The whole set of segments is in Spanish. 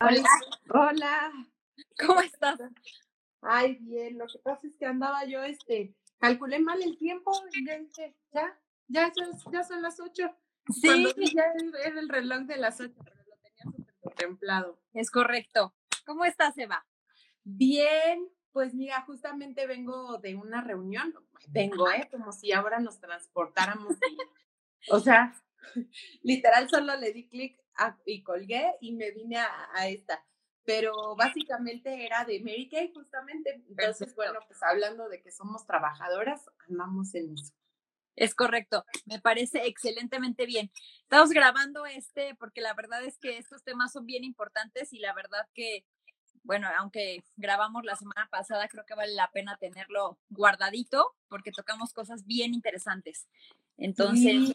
Hola. Hola. ¿Cómo estás? Ay, bien. Lo que pasa es que andaba yo, este, calculé mal el tiempo ya ya, ya, ya, son las ocho. Sí. ya era el reloj de las ocho, pero lo tenía súper contemplado. Es correcto. ¿Cómo estás, Eva? Bien, pues mira, justamente vengo de una reunión, vengo, ¿eh? Como si ahora nos transportáramos. O sea, literal solo le di clic y colgué y me vine a, esta. Pero básicamente era de Mary Kay, justamente. Entonces, bueno, pues hablando de que somos trabajadoras, andamos en eso. Es correcto, me parece excelentemente bien. Estamos grabando este porque la verdad es que estos temas son bien importantes y la verdad que, bueno, aunque grabamos la semana pasada, creo que vale la pena tenerlo guardadito porque tocamos cosas bien interesantes. Entonces,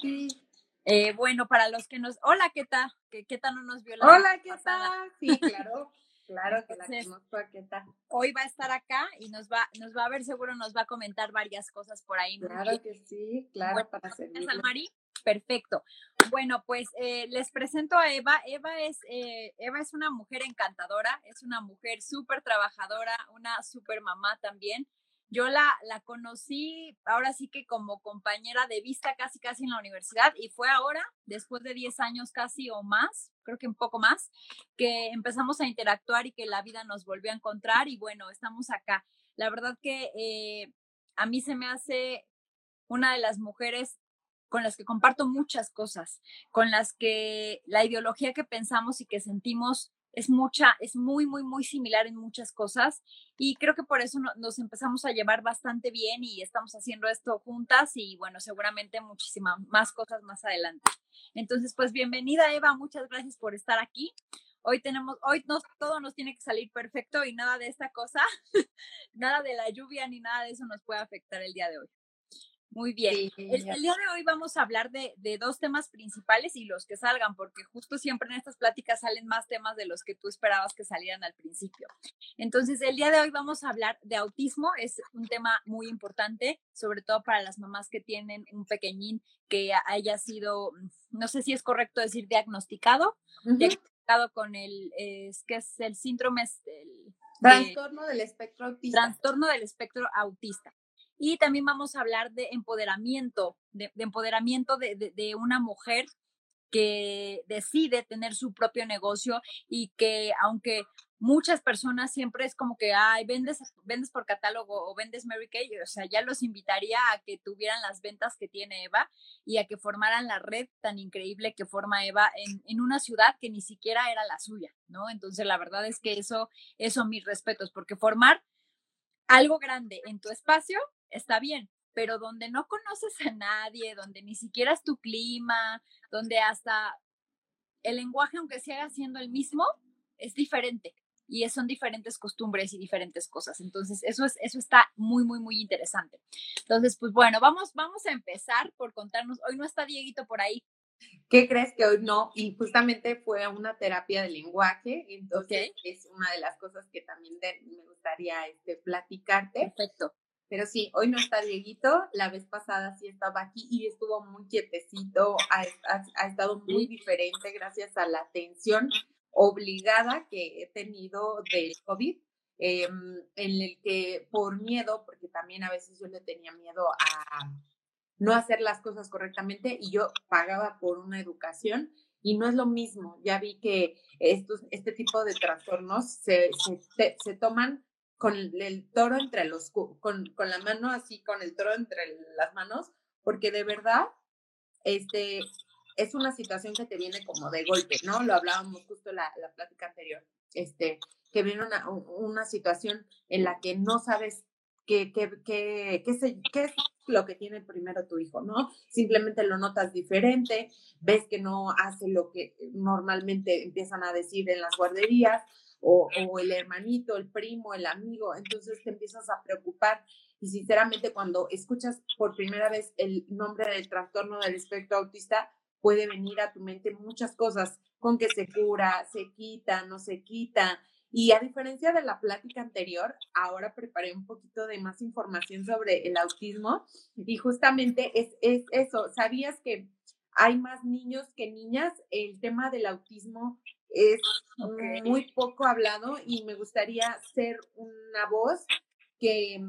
eh, bueno, para los que nos... Hola, ¿qué tal? ¿Qué, tal no nos vio la Hola, ¿qué tal? Sí, claro. Claro que la conozco, ¿qué tal? Hoy va a estar acá y nos va, nos va a ver, seguro nos va a comentar varias cosas por ahí. Claro que sí, claro, para servir. Mari? Perfecto. Bueno, pues eh, les presento a Eva. Eva es, eh, Eva es una mujer encantadora, es una mujer súper trabajadora, una súper mamá también. Yo la, la conocí ahora sí que como compañera de vista casi casi en la universidad y fue ahora, después de 10 años casi o más, creo que un poco más, que empezamos a interactuar y que la vida nos volvió a encontrar y bueno, estamos acá. La verdad que eh, a mí se me hace una de las mujeres con las que comparto muchas cosas, con las que la ideología que pensamos y que sentimos es mucha, es muy, muy, muy similar en muchas cosas y creo que por eso nos empezamos a llevar bastante bien y estamos haciendo esto juntas y bueno, seguramente muchísimas más cosas más adelante. Entonces, pues bienvenida Eva, muchas gracias por estar aquí. Hoy tenemos, hoy nos, todo nos tiene que salir perfecto y nada de esta cosa, nada de la lluvia ni nada de eso nos puede afectar el día de hoy. Muy bien. el, día de hoy vamos a hablar de, dos temas principales y los que salgan, porque justo siempre en estas pláticas salen más temas de los que tú esperabas que salieran al principio. Entonces, el día de hoy vamos a hablar de autismo. Es un tema muy importante, sobre todo para las mamás que tienen un pequeñín que haya sido, no sé si es correcto decir diagnosticado, diagnosticado con el, es que es el síndrome. El, trastorno del espectro autista. Trastorno del espectro autista. Y también vamos a hablar de empoderamiento, de, empoderamiento de, una mujer que decide tener su propio negocio y que aunque muchas personas siempre es como que, ay, vendes, vendes por catálogo o vendes Mary Kay, o sea, ya los invitaría a que tuvieran las ventas que tiene Eva y a que formaran la red tan increíble que forma Eva en, en una ciudad que ni siquiera era la suya, ¿no? Entonces, la verdad es que eso, eso mis respetos, porque formar algo grande en tu espacio está bien, pero donde no conoces a nadie, donde ni siquiera es tu clima, donde hasta el lenguaje, aunque siga siendo el mismo, es diferente y son diferentes costumbres y diferentes cosas. Entonces, eso, es, eso está muy, muy, muy interesante. Entonces, pues bueno, vamos, vamos a empezar por contarnos. Hoy no está Dieguito por ahí. ¿Qué crees que hoy no? Y justamente fue una terapia de lenguaje, entonces es una de las cosas que también me gustaría este, platicarte. Perfecto. Pero sí, hoy no está Dieguito, la vez pasada sí estaba aquí y estuvo muy quietecito, ha, estado muy diferente gracias a la atención obligada que he tenido del COVID, em, en el que por miedo, porque también a veces yo le tenía miedo a no hacer las cosas correctamente y yo pagaba por una educación y no es lo mismo. Ya vi que estos, este tipo de trastornos se, se, se toman con el toro entre los, con, con la mano así, con el toro entre las manos, porque de verdad, este, es una situación que te viene como de golpe, ¿no? Lo hablábamos justo en la, la plática anterior, este, que viene una, una situación en la que no sabes qué, qué, qué, qué, qué es lo que tiene primero tu hijo, ¿no? Simplemente lo notas diferente, ves que no hace lo que normalmente empiezan a decir en las guarderías, o, el hermanito, el primo, el amigo, entonces te empiezas a preocupar. Y sinceramente, cuando escuchas por primera vez el nombre del trastorno del espectro autista, puede venir a tu mente muchas cosas, con que se cura, se quita, no se quita. Y a diferencia de la plática anterior, ahora preparé un poquito de más información sobre el autismo y justamente es, es eso. ¿Sabías que hay más niños que niñas. El tema del autismo es muy poco hablado y me gustaría ser una voz que,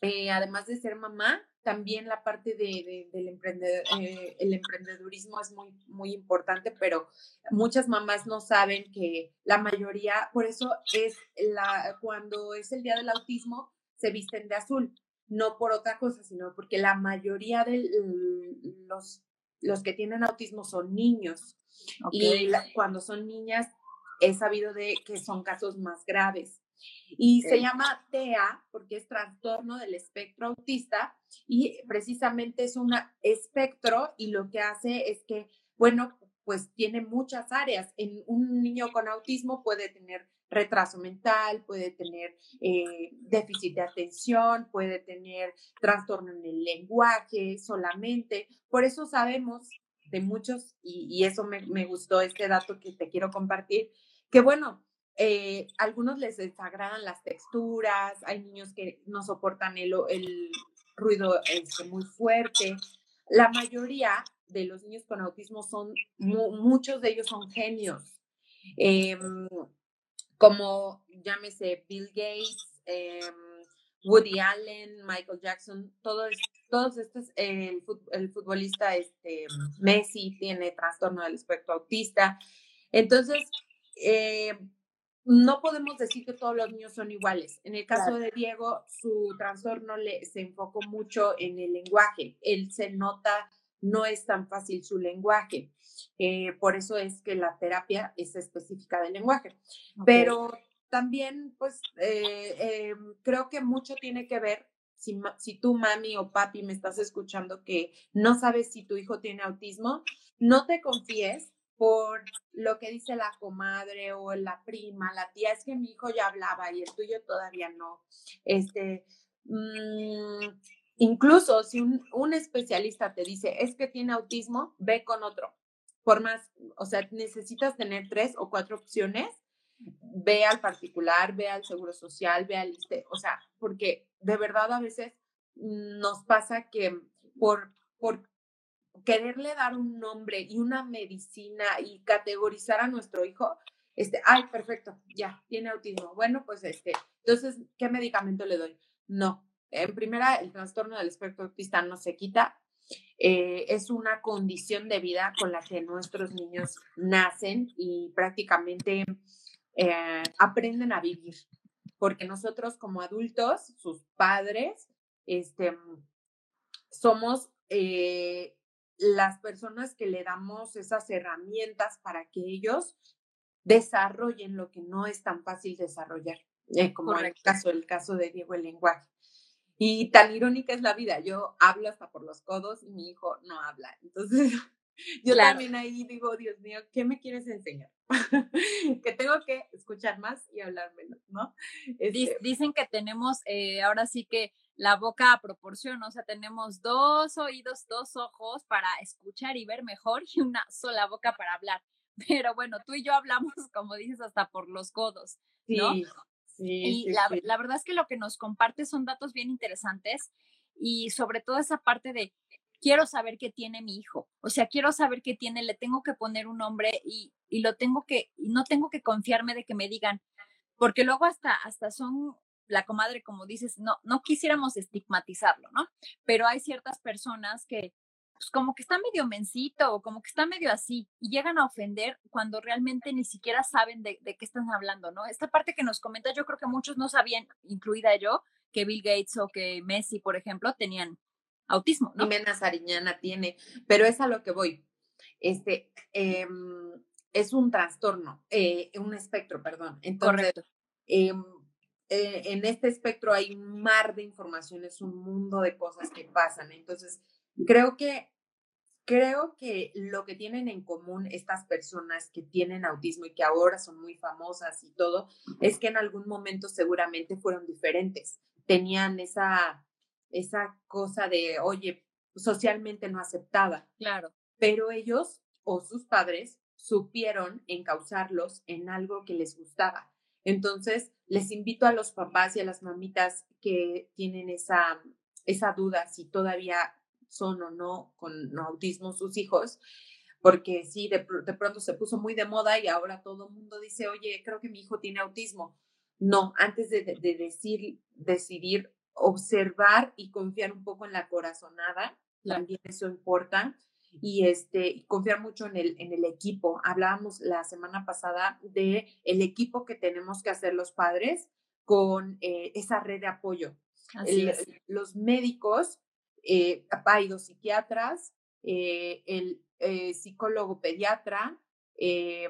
eh, además de ser mamá, también la parte de, del emprendedor, eh, el emprendedurismo es muy, muy importante, pero muchas mamás no saben que la mayoría, por eso es la, cuando es el día del autismo, se visten de azul, no por otra cosa, sino porque la mayoría de los, los que tienen autismo son niños. Y cuando son niñas, he sabido de que son casos más graves. Y se llama TEA porque es trastorno del espectro autista y precisamente es un espectro y lo que hace es que, bueno, pues tiene muchas áreas. En un niño con autismo puede tener retraso mental, puede tener eh, déficit de atención, puede tener trastorno en el lenguaje solamente. Por eso sabemos de muchos, y, eso me, me, gustó este dato que te quiero compartir, que bueno, eh, algunos les desagradan las texturas, hay niños que no soportan el, el ruido este, muy fuerte. La mayoría de los niños con autismo son, muchos de ellos son genios, em, como llámese Bill Gates, em, Woody Allen, Michael Jackson, todos, todos estos, el, el, futbolista este, Messi tiene trastorno del espectro autista. Entonces, eh, no podemos decir que todos los niños son iguales. En el caso de Diego, su trastorno le, se enfocó mucho en el lenguaje. Él se nota, no es tan fácil su lenguaje. Eh, por eso es que la terapia es específica del lenguaje. Pero también, pues, eh, eh, creo que mucho tiene que ver, si, si tú, mami o papi, me estás escuchando que no sabes si tu hijo tiene autismo, no te confíes por lo que dice la comadre o la prima, la tía, es que mi hijo ya hablaba y el tuyo todavía no. Este, mm, incluso si un, especialista te dice, es que tiene autismo, ve con otro. Por más, o sea, necesitas tener tres o cuatro opciones, ve al particular, ve al seguro social, ve al, o sea, porque de verdad a veces nos pasa que por, por quererle dar un nombre y una medicina y categorizar a nuestro hijo, este, ay, perfecto, ya, tiene autismo. Bueno, pues este, entonces, ¿qué medicamento le doy? No. En primera, el trastorno del espectro autista no se quita. Eh, es una condición de vida con la que nuestros niños nacen y prácticamente eh, aprenden a vivir. Porque nosotros como adultos, sus padres, este, somos eh, las personas que le damos esas herramientas para que ellos desarrollen lo que no es tan fácil desarrollar, eh, como en el caso, el caso de Diego el lenguaje. Y tan irónica es la vida, yo hablo hasta por los codos y mi hijo no habla. Entonces, yo también ahí digo, Dios mío, ¿qué me quieres enseñar? que tengo que escuchar más y hablar menos, ¿no? Este dicen que tenemos, eh, ahora sí que la boca a proporción, o sea, tenemos dos oídos, dos ojos para escuchar y ver mejor y una sola boca para hablar. Pero bueno, tú y yo hablamos, como dices, hasta por los codos, ¿no? Sí, sí, y la, la verdad es que lo que nos comparte son datos bien interesantes y sobre todo esa parte de quiero saber qué tiene mi hijo, o sea, quiero saber qué tiene, le tengo que poner un nombre y, y lo tengo que, y no tengo que confiarme de que me digan, porque luego hasta, hasta son la comadre, como dices, no, no quisiéramos estigmatizarlo, ¿no? Pero hay ciertas personas que, pues, como que está medio mencito o como que está medio así y llegan a ofender cuando realmente ni siquiera saben de, qué están hablando, ¿no? Esta parte que nos comenta, yo creo que muchos no sabían, incluida yo, que Bill Gates o que Messi, por ejemplo, tenían autismo, ¿no? Jimena Sariñana tiene, pero es a lo que voy. Este, em, es un trastorno, eh, un espectro, perdón. Entonces, Correcto. Em, eh, en este espectro hay un mar de información, es un mundo de cosas que pasan. Entonces, creo que, creo que lo que tienen en común estas personas que tienen autismo y que ahora son muy famosas y todo, es que en algún momento seguramente fueron diferentes. Tenían esa, esa cosa de, oye, socialmente no aceptada. Claro. Pero ellos o sus padres supieron encauzarlos en algo que les gustaba. Entonces, les invito a los papás y a las mamitas que tienen esa, esa duda si todavía son o no con autismo sus hijos, porque sí, de, pronto se puso muy de moda y ahora todo el mundo dice, oye, creo que mi hijo tiene autismo. No, antes de, decir, decidir, observar y confiar un poco en la corazonada, también eso importa. Y este, confiar mucho en el, en el equipo. Hablábamos la semana pasada de el equipo que tenemos que hacer los padres con eh, esa red de apoyo. Los médicos, eh, psiquiatras, eh, el eh, psicólogo pediatra, eh,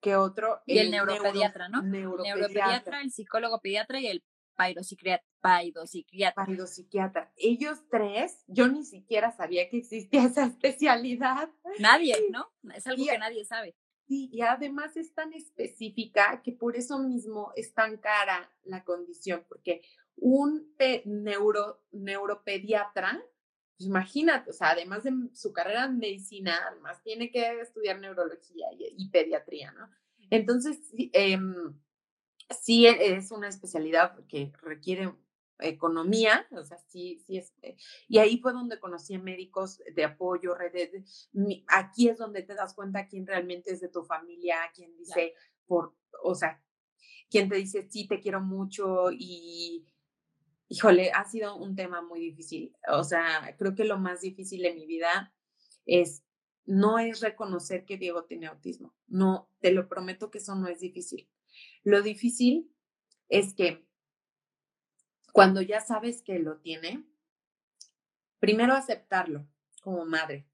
¿qué otro? Y el, neuropediatra, ¿no? Neuropediatra. el psicólogo pediatra y el paidopsiquiatra. Paidopsiquiatra. Ellos tres, yo ni siquiera sabía que existía esa especialidad. Nadie, ¿no? Es algo que nadie sabe. Sí, y además es tan específica que por eso mismo es tan cara la condición, porque un neuro, neuropediatra pues imagínate, o sea, además de su carrera en medicina, además tiene que estudiar neurología y, pediatría, ¿no? Entonces, em, sí es una especialidad que requiere economía, o sea, sí, sí es. Eh, y ahí fue donde conocí a médicos de apoyo, redes. Aquí es donde te das cuenta quién realmente es de tu familia, quién dice, por, o sea, quién te dice, sí, te quiero mucho y híjole, ha sido un tema muy difícil. O sea, creo que lo más difícil de mi vida es, no es reconocer que Diego tiene autismo. No, te lo prometo que eso no es difícil. Lo difícil es que cuando ya sabes que lo tiene, primero aceptarlo como madre.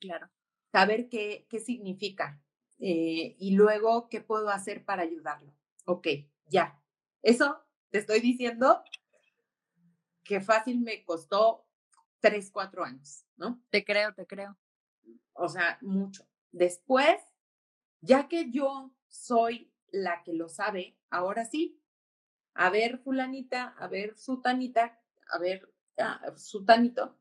Claro. Saber qué, qué significa eh, y luego qué puedo hacer para ayudarlo. Ok, ya. Eso te estoy diciendo que fácil me costó tres, cuatro años, ¿no? Te creo, te creo. O sea, mucho. Después, ya que yo soy la que lo sabe, ahora sí, a ver fulanita, a ver sutanita, a ver ah, sutanito,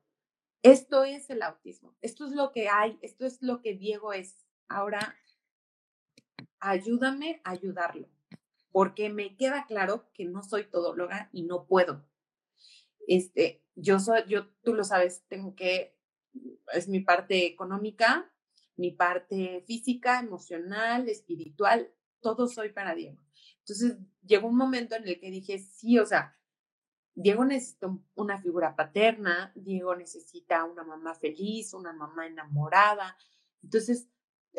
esto es el autismo, esto es lo que hay, esto es lo que Diego es. Ahora, ayúdame a ayudarlo, porque me queda claro que no soy todóloga y no puedo. Este, yo soy, yo, tú lo sabes, tengo que, es mi parte económica, mi parte física, emocional, espiritual, todo soy para Diego. Entonces, llegó un momento en el que dije, sí, o sea, Diego necesita una figura paterna, Diego necesita una mamá feliz, una mamá enamorada, entonces,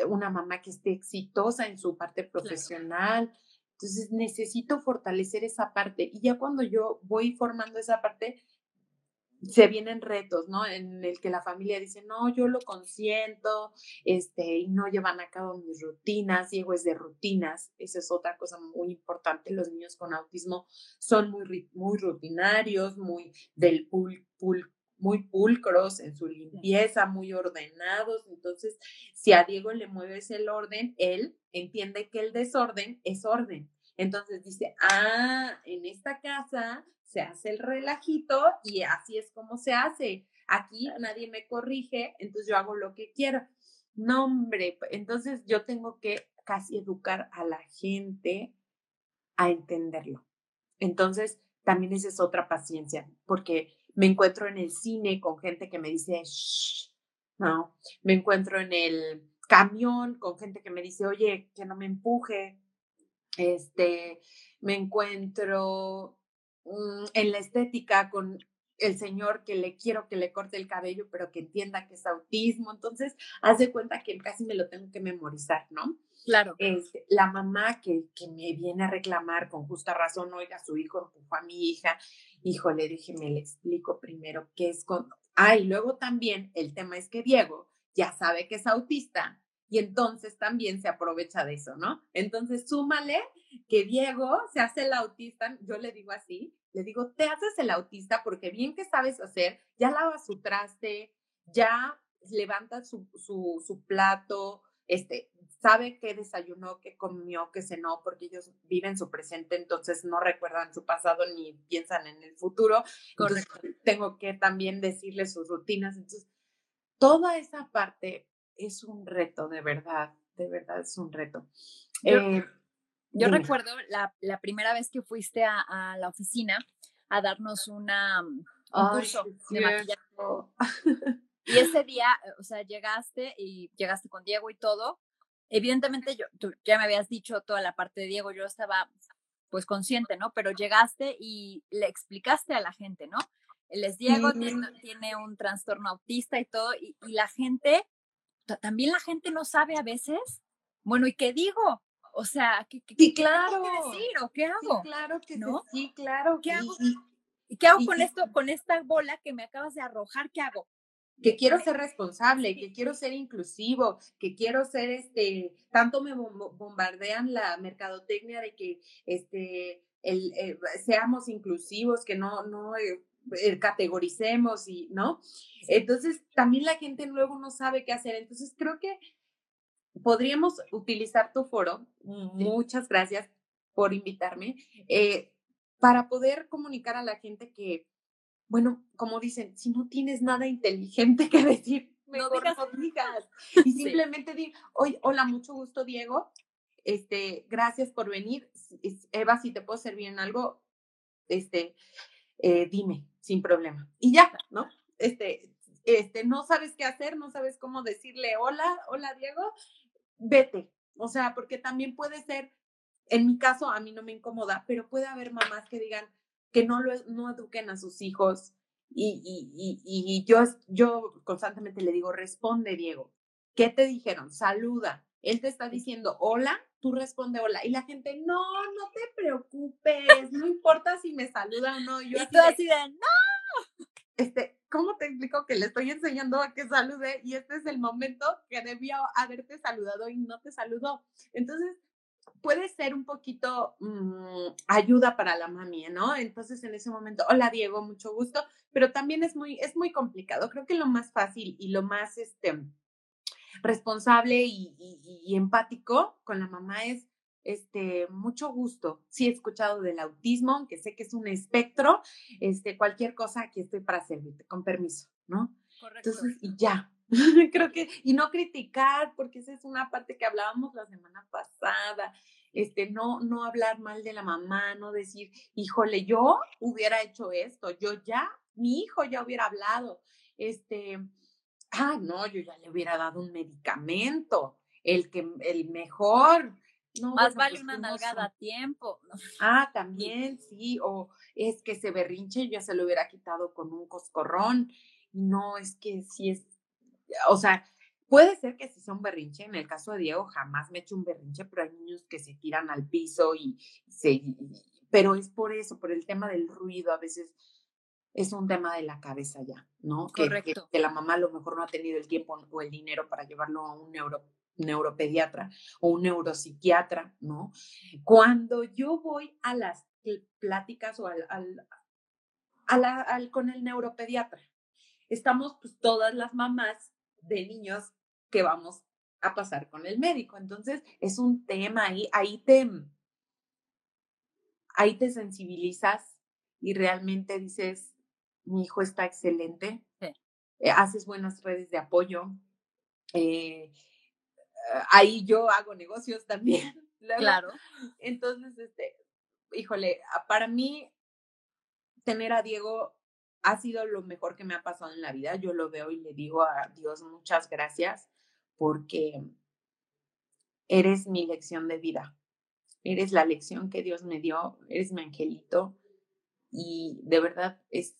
una mamá que esté exitosa en su parte profesional, entonces necesito fortalecer esa parte y ya cuando yo voy formando esa parte, se vienen retos, ¿no? En el que la familia dice, no, yo lo consiento, este, y no llevan a cabo mis rutinas, Diego es de rutinas, esa es otra cosa muy importante, los niños con autismo son muy, muy rutinarios, muy del pul, pul, muy pulcros en su limpieza, muy ordenados. Entonces, si a Diego le mueves el orden, él entiende que el desorden es orden. Entonces dice, ah, en esta casa se hace el relajito y así es como se hace. Aquí nadie me corrige, entonces yo hago lo que quiero. No, hombre, entonces yo tengo que casi educar a la gente a entenderlo. Entonces, también esa es otra paciencia, porque me encuentro en el cine con gente que me dice, Shh, no, me encuentro en el camión con gente que me dice, oye, que no me empuje, este, me encuentro mm, en la estética con el señor que le quiero que le corte el cabello, pero que entienda que es autismo. Entonces, haz de cuenta que casi me lo tengo que memorizar, ¿no? Claro. Este, la mamá que, que me viene a reclamar con justa razón, oiga, su hijo empujó a mi hija. Híjole, dije, me le explico primero qué es con. Ah, y luego también el tema es que Diego ya sabe que es autista y entonces también se aprovecha de eso, ¿no? Entonces, súmale que Diego se hace el autista, yo le digo así, le digo, te haces el autista porque bien que sabes hacer, ya lava su traste, ya levanta su, su, su plato, este, sabe qué desayunó, qué comió, qué cenó, porque ellos viven su presente, entonces no recuerdan su pasado ni piensan en el futuro. Correcto. tengo que también decirle sus rutinas. Entonces, toda esa parte es un reto, de verdad, de verdad es un reto. Yo, eh, recuerdo la, primera vez que fuiste a, la oficina a darnos una, un curso de maquillaje. Y ese día, o sea, llegaste y llegaste con Diego y todo. Evidentemente, yo, tú ya me habías dicho toda la parte de Diego, yo estaba pues consciente, ¿no? Pero llegaste y le explicaste a la gente, ¿no? Les Diego tiene, un trastorno autista y todo, y, la gente, también la gente no sabe a veces, bueno, ¿y qué digo? O sea, ¿qué, qué, claro. decir o qué hago? claro que ¿no? sí, claro. ¿Qué hago? ¿Y qué hago con esto, con esta bola que me acabas de arrojar? ¿Qué hago? que quiero ser responsable, que quiero ser inclusivo, que quiero ser este, tanto me bombardean la mercadotecnia de que este el, eh, seamos inclusivos, que no, no eh, eh, categoricemos y, ¿no? Entonces, también la gente luego no sabe qué hacer. Entonces, creo que podríamos utilizar tu foro. Muchas gracias por invitarme. para poder comunicar a la gente que, bueno, como dicen, si no tienes nada inteligente que decir, mejor no digas. Y simplemente di, hola, mucho gusto, Diego. Este, gracias por venir. Eva, si te puedo servir en algo, este, eh, dime, sin problema. Y ya, ¿no? Este, este, no sabes qué hacer, no sabes cómo decirle hola, hola Diego, vete. O sea, porque también puede ser, en mi caso, a mí no me incomoda, pero puede haber mamás que digan que no, lo, no eduquen a sus hijos. Y, y, y, yo, yo constantemente le digo, responde, Diego. ¿Qué te dijeron? Saluda. Él te está diciendo hola, tú responde hola. Y la gente, no, no te preocupes, no importa si me saluda o no. Yo y tú así de, no. Este, ¿cómo te explico que le estoy enseñando a que salude y este es el momento que debía haberte saludado y no te saludó? Entonces, puede ser un poquito mm, ayuda para la mami, ¿no? Entonces en ese momento, hola Diego, mucho gusto, pero también es muy, es muy complicado. Creo que lo más fácil y lo más este, responsable y, y empático con la mamá es este, mucho gusto. Sí he escuchado del autismo, aunque sé que es un espectro, este, cualquier cosa, aquí estoy para servirte, con permiso, ¿no? Correcto. Entonces, y ya, Creo que, y no criticar, porque esa es una parte que hablábamos la semana pasada, este, no, no hablar mal de la mamá, no decir, híjole, yo hubiera hecho esto, yo ya, mi hijo ya hubiera hablado, este, ah, no, yo ya le hubiera dado un medicamento, el que, el mejor. No, Más vale pues, una nalgada a tiempo. Ah, también, sí, o es que ese berrinche ya se lo hubiera quitado con un coscorrón. No, es que sí es o sea, puede ser que si sea un berrinche, en el caso de Diego jamás me he hecho un berrinche, pero hay niños que se tiran al piso y se, pero es por eso, por el tema del ruido, a veces es un tema de la cabeza ya, ¿no? Correcto. Que, la mamá a lo mejor no ha tenido el tiempo o el dinero para llevarlo a un neuro, neuropediatra o un neuropsiquiatra, ¿no? Cuando yo voy a las pláticas o al, al, al con el neuropediatra, estamos pues todas las mamás de niños que vamos a pasar con el médico. Entonces, es un tema ahí, ahí te, ahí te sensibilizas y realmente dices, mi hijo está excelente, eh, haces buenas redes de apoyo. Eh, ahí yo hago negocios también. claro. Entonces, este, híjole, para mí, tener a Diego ha sido lo mejor que me ha pasado en la vida. Yo lo veo y le digo a Dios muchas gracias porque eres mi lección de vida. Eres la lección que Dios me dio, eres mi angelito y de verdad es,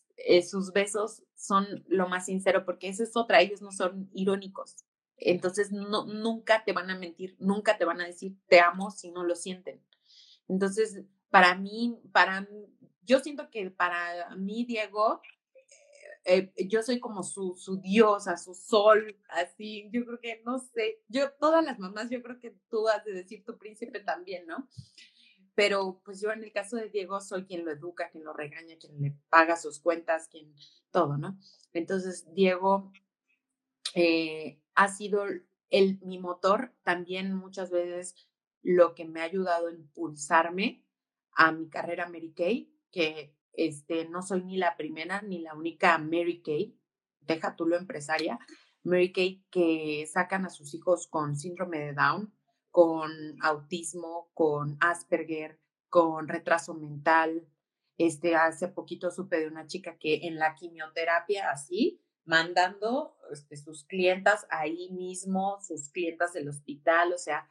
sus besos son lo más sincero porque esa es otra, ellos no son irónicos. Entonces no, nunca te van a mentir, nunca te van a decir te amo si no lo sienten. Entonces, para mí, para yo siento que para mí, Diego, eh, yo soy como su, su diosa, su sol, así, yo creo que, no sé, yo, todas las mamás, yo creo que tú has de decir tu príncipe también, ¿no? Pero pues yo en el caso de Diego soy quien lo educa, quien lo regaña, quien le paga sus cuentas, quien, todo, ¿no? Entonces, Diego eh, ha sido el, mi motor, también muchas veces lo que me ha ayudado a impulsarme a mi carrera Mary Kay, que este, no soy ni la primera ni la única Mary Kay, deja tú lo empresaria, Mary Kay que sacan a sus hijos con síndrome de Down, con autismo, con Asperger, con retraso mental, Este, hace poquito supe de una chica que en la quimioterapia así, mandando este, sus clientas ahí mismo, sus clientas del hospital, o sea,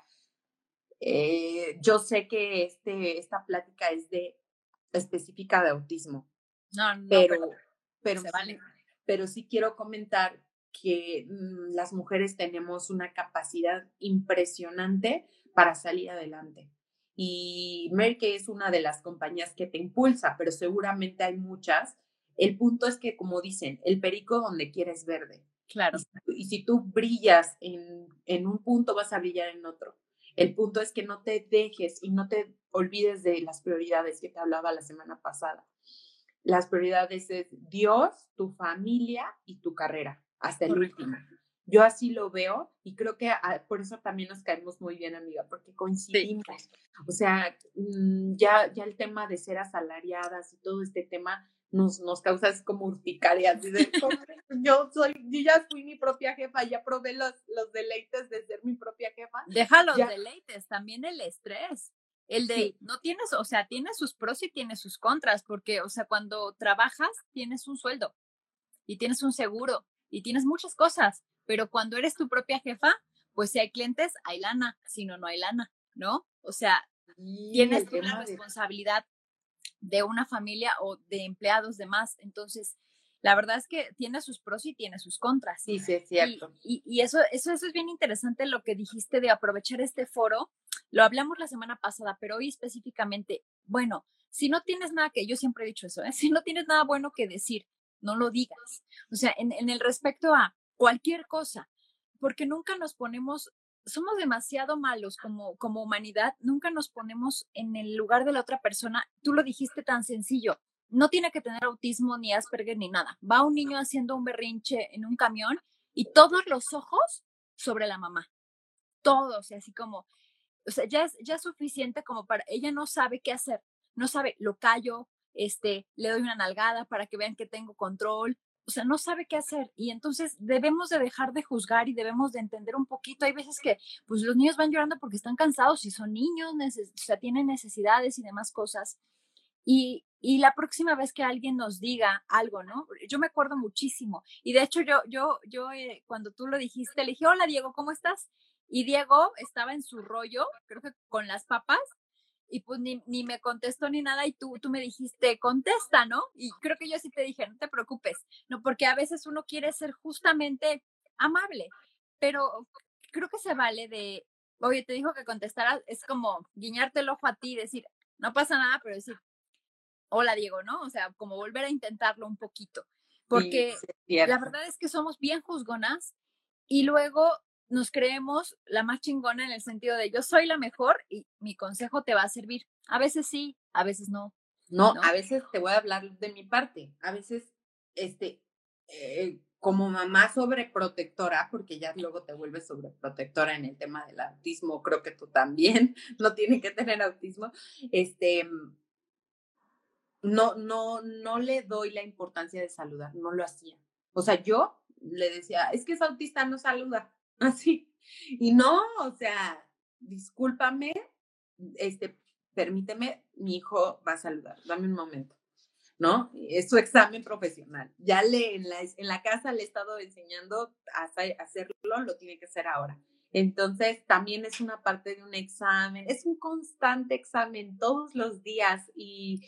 eh, yo sé que este, esta plática es de específica de autismo, no, no, pero, pero, vale. pero sí quiero comentar que mm, las mujeres tenemos una capacidad impresionante para salir adelante. Y Merck es una de las compañías que te impulsa, pero seguramente hay muchas. El punto es que, como dicen, el perico donde quieres verde. Claro. Y, si tú brillas en, en un punto, vas a brillar en otro. El punto es que no te dejes y no te olvides de las prioridades que te hablaba la semana pasada. Las prioridades es Dios, tu familia y tu carrera, hasta el último. Yo así lo veo y creo que ah, por eso también nos caemos muy bien, amiga, porque coincidimos. O sea, mm, ya, ya el tema de ser asalariadas y todo este tema nos, nos causa así como urticaria. yo soy, yo ya fui mi propia jefa, ya probé los, los deleites de ser mi propia jefa. Deja los deleites, también el estrés. El de, no tienes, o sea, tiene sus pros y tiene sus contras, porque, o sea, cuando trabajas tienes un sueldo y tienes un seguro y tienes muchas cosas, pero cuando eres tu propia jefa, pues si hay clientes, hay lana, si no, no hay lana, ¿no? O sea, tienes la responsabilidad de una familia o de empleados de más. Entonces, la verdad es que tiene sus pros y tiene sus contras. Sí, sí, es cierto. Y, y, eso, eso, eso es bien interesante lo que dijiste de aprovechar este foro. Lo hablamos la semana pasada, pero hoy específicamente, bueno, si no tienes nada que, yo siempre he dicho eso, ¿eh? si no tienes nada bueno que decir, no lo digas. O sea, en, en el respecto a cualquier cosa, porque nunca nos ponemos somos demasiado malos como, como humanidad, nunca nos ponemos en el lugar de la otra persona. Tú lo dijiste tan sencillo, no tiene que tener autismo ni Asperger ni nada. Va un niño haciendo un berrinche en un camión y todos los ojos sobre la mamá. Todos, así como, o sea, ya es, ya suficiente como para, ella no sabe qué hacer, no sabe, lo callo, este, le doy una nalgada para que vean que tengo control, o sea, no sabe qué hacer y entonces debemos de dejar de juzgar y debemos de entender un poquito. Hay veces que pues los niños van llorando porque están cansados y son niños, o sea, tienen necesidades y demás cosas. Y, y, la próxima vez que alguien nos diga algo, ¿no? Yo me acuerdo muchísimo. Y de hecho yo, yo, yo, eh, cuando tú lo dijiste, le dije, hola Diego, ¿cómo estás? Y Diego estaba en su rollo, creo que con las papas, y pues ni, ni, me contestó ni nada y tú, tú me dijiste, contesta, ¿no? Y creo que yo sí te dije, no te preocupes, no, porque a veces uno quiere ser justamente amable, pero creo que se vale de, oye, te dijo que contestaras, es como guiñarte el ojo a ti decir, no pasa nada, pero decir, hola Diego, ¿no? O sea, como volver a intentarlo un poquito, porque la verdad es que somos bien juzgonas y luego nos creemos la más chingona en el sentido de yo soy la mejor y mi consejo te va a servir. A veces sí, a veces no. No, a veces te voy a hablar de mi parte. A veces, este, eh, como mamá sobreprotectora, porque ya luego te vuelves sobreprotectora en el tema del autismo, creo que tú también no tienes que tener autismo, este, no, no, no le doy la importancia de saludar, no lo hacía. O sea, yo le decía, es que es autista, no saluda así. Y no, o sea, discúlpame, este, permíteme, mi hijo va a saludar, dame un momento, ¿no? Es su examen profesional. Ya le, en la, en la casa le he estado enseñando a hacerlo, lo tiene que hacer ahora. Entonces, también es una parte de un examen, es un constante examen todos los días y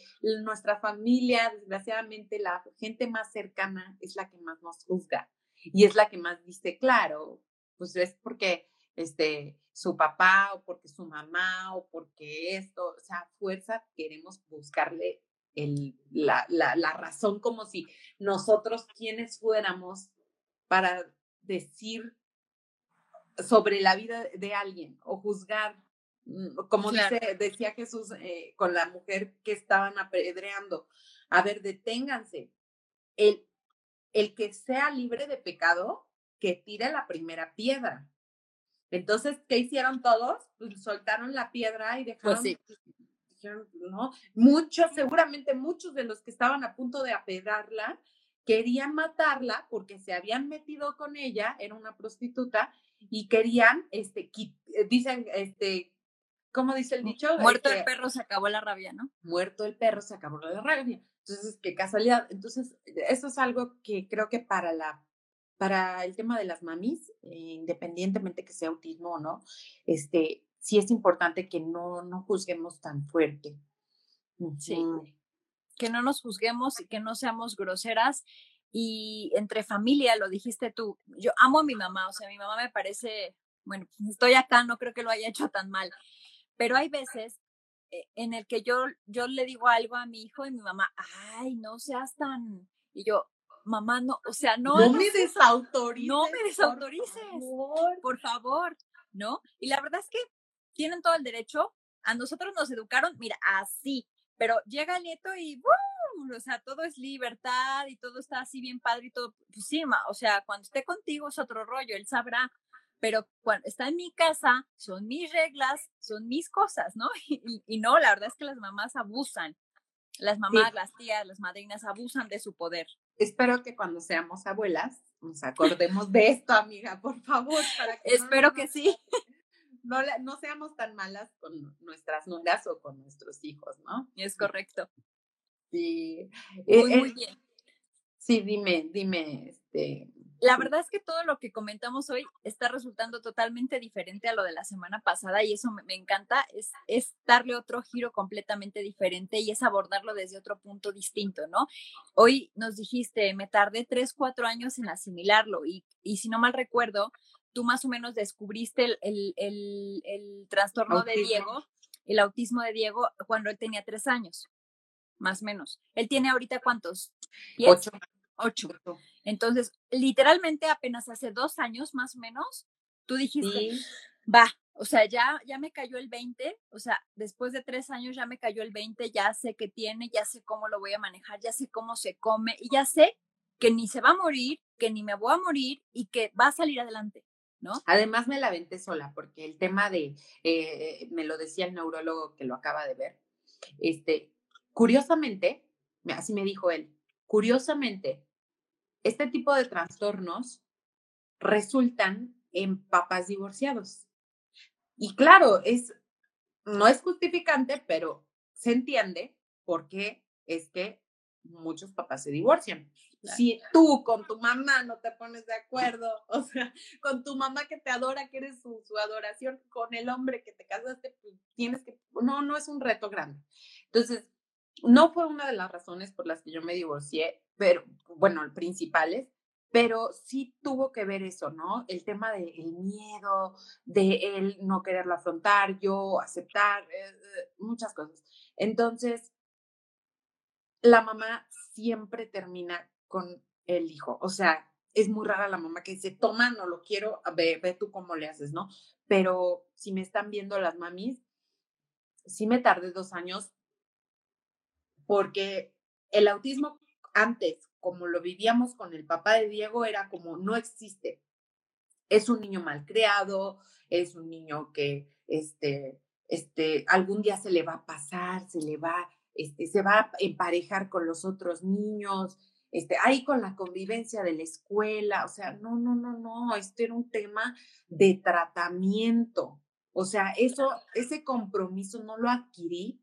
nuestra familia, desgraciadamente, la gente más cercana es la que más nos juzga y es la que más dice, claro, pues es porque este, su papá o porque su mamá o porque esto, o sea, fuerza queremos buscarle el, la, la, la razón como si nosotros quienes fuéramos para decir sobre la vida de alguien o juzgar, mm, como dice, decía Jesús eh, con la mujer que estaban apedreando. A ver, deténganse. El, el que sea libre de pecado, que tire la primera piedra. Entonces, ¿qué hicieron todos? Pues soltaron la piedra y pues dejaron, dijeron, no, muchos, seguramente muchos de los que estaban a punto de apedrarla querían matarla porque se habían metido con ella, era una prostituta, y querían, este, eh, dicen, este, ¿cómo dice el dicho? Muerto el perro se acabó la rabia, ¿no? Muerto el perro se acabó la rabia. Entonces, qué casualidad. Entonces, eso es algo que creo que para la para el tema de las mamis, independientemente que sea autismo o no, este, sí es importante que no, no juzguemos tan fuerte. Sí. Que no nos juzguemos y que no seamos groseras. Y entre familia, lo dijiste tú, yo amo a mi mamá, o sea, mi mamá me parece, bueno, pues, estoy acá, no creo que lo haya hecho tan mal, pero hay veces eh, en el que yo, yo le digo algo a mi hijo y mi mamá, ay, no seas tan, y yo, mamá, no, o sea, no. No, me desautorices. No me desautorices. Por favor. ¿no? Y la verdad es que tienen todo el derecho. A nosotros nos educaron, mira, así, pero llega el nieto y ¡bum! O sea, todo es libertad y todo está así bien padre y todo. Pues sí, o sea, cuando esté contigo es otro rollo, él sabrá. Pero cuando está en mi casa, son mis reglas, son mis cosas, ¿no? Y, no, la verdad es que las mamás abusan. Las mamás, las tías, las madrinas abusan de su poder. Espero que cuando seamos abuelas nos acordemos de esto, amiga, por favor. Para que Espero que sí. No, no seamos tan malas con nuestras nueras o con nuestros hijos, ¿no? Es correcto. Sí. Muy, eh, muy bien. Sí, dime, dime, este, la verdad es que todo lo que comentamos hoy está resultando totalmente diferente a lo de la semana pasada y eso me, encanta, es, es, darle otro giro completamente diferente y es abordarlo desde otro punto distinto, ¿no? Hoy nos dijiste, me tardé tres, cuatro años en asimilarlo y, y si no mal recuerdo, tú más o menos descubriste el, el, el, trastorno de Diego, el autismo de Diego, cuando él tenía tres años, más o menos. ¿Él tiene ahorita cuántos? Ocho. Ocho. Entonces, literalmente apenas hace dos años más o menos, tú dijiste, va, o sea, ya, ya me cayó el 20, o sea, después de tres años ya me cayó el 20, ya sé qué tiene, ya sé cómo lo voy a manejar, ya sé cómo se come y ya sé que ni se va a morir, que ni me voy a morir y que va a salir adelante. ¿No? Además me la venté sola porque el tema de, eh, me lo decía el neurólogo que lo acaba de ver, este, curiosamente, así me dijo él, curiosamente, este tipo de trastornos resultan en papás divorciados. Y claro, es, no es justificante, pero se entiende por qué es que muchos papás se divorcian. Si tú con tu mamá no te pones de acuerdo, o sea, con tu mamá que te adora, que eres su, su adoración, con el hombre que te casaste, pues tienes que, no, no es un reto grande. Entonces, no fue una de las razones por las que yo me divorcié, pero bueno, principales, pero sí tuvo que ver eso, ¿no? El tema del miedo, de él no quererlo afrontar, yo aceptar, eh, eh, muchas cosas. Entonces, la mamá siempre termina con el hijo, o sea, es muy rara la mamá que dice, toma, no lo quiero, ve, ve tú cómo le haces, ¿no? Pero si me están viendo las mamis, sí me tardé dos años porque el autismo antes, como lo vivíamos con el papá de Diego, era como no existe. Es un niño mal creado, es un niño que este, este, algún día se le va a pasar, se le va, este, se va a emparejar con los otros niños, este, ahí con la convivencia de la escuela, o sea, no, no, no, no, esto era un tema de tratamiento. O sea, eso, ese compromiso no lo adquirí